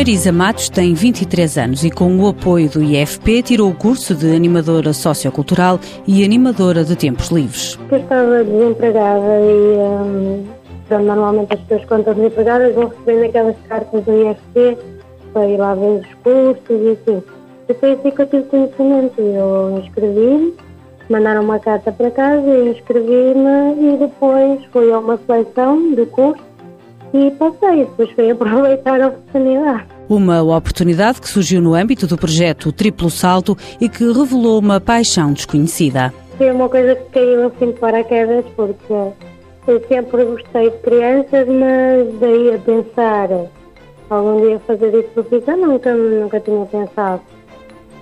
Marisa Matos tem 23 anos e, com o apoio do IFP, tirou o curso de animadora sociocultural e animadora de tempos livres. Eu estava desempregada e um, normalmente as pessoas quando estão desempregadas vão recebendo aquelas cartas do IFP para ir lá ver os cursos e assim. E foi assim que eu tive conhecimento. Eu inscrevi-me, mandaram uma carta para casa, eu inscrevi-me e depois fui a uma seleção de curso e passei. Depois fui aproveitar a oportunidade. Uma oportunidade que surgiu no âmbito do projeto Triplo Salto e que revelou uma paixão desconhecida. Foi uma coisa que caiu assim de paraquedas porque eu sempre gostei de crianças, mas daí a pensar algum dia fazer isso profissão nunca, nunca tinha pensado.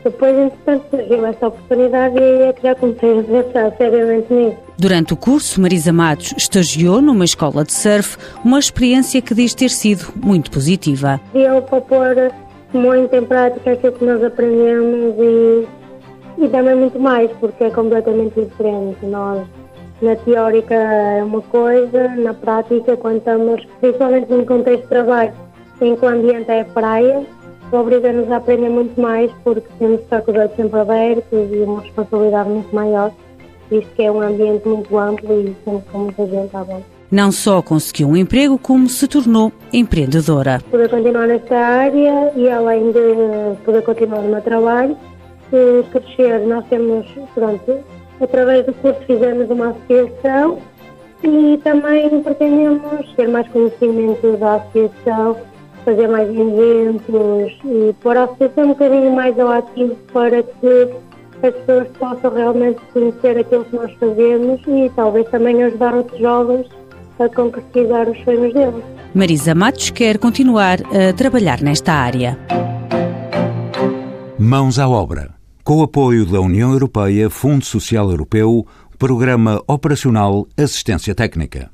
Depois, entretanto, surgiu essa oportunidade e aí é que já comecei a pensar seriamente nisso. Durante o curso, Marisa Matos estagiou numa escola de surf, uma experiência que diz ter sido muito positiva. Deu para pôr muito em prática aquilo que nós aprendemos e, e também muito mais, porque é completamente diferente. Nós, na teórica, é uma coisa, na prática, quando estamos, principalmente num contexto de trabalho, em que o ambiente é praia, obriga-nos a aprender muito mais porque temos os olhos sempre abertos e uma responsabilidade muito maior, visto que é um ambiente muito amplo e sempre com muita gente à volta. Não só conseguiu um emprego, como se tornou empreendedora. Poder continuar nesta área e além de poder continuar no meu trabalho, crescer, nós temos, pronto, através do curso fizemos uma associação e também pretendemos ter mais conhecimento da associação fazer mais eventos e pôr a associação um bocadinho mais ao ativo para que as pessoas possam realmente conhecer aquilo que nós fazemos e talvez também ajudar outros jovens a concretizar os sonhos deles. Marisa Matos quer continuar a trabalhar nesta área. Mãos à obra. Com o apoio da União Europeia, Fundo Social Europeu, Programa Operacional Assistência Técnica.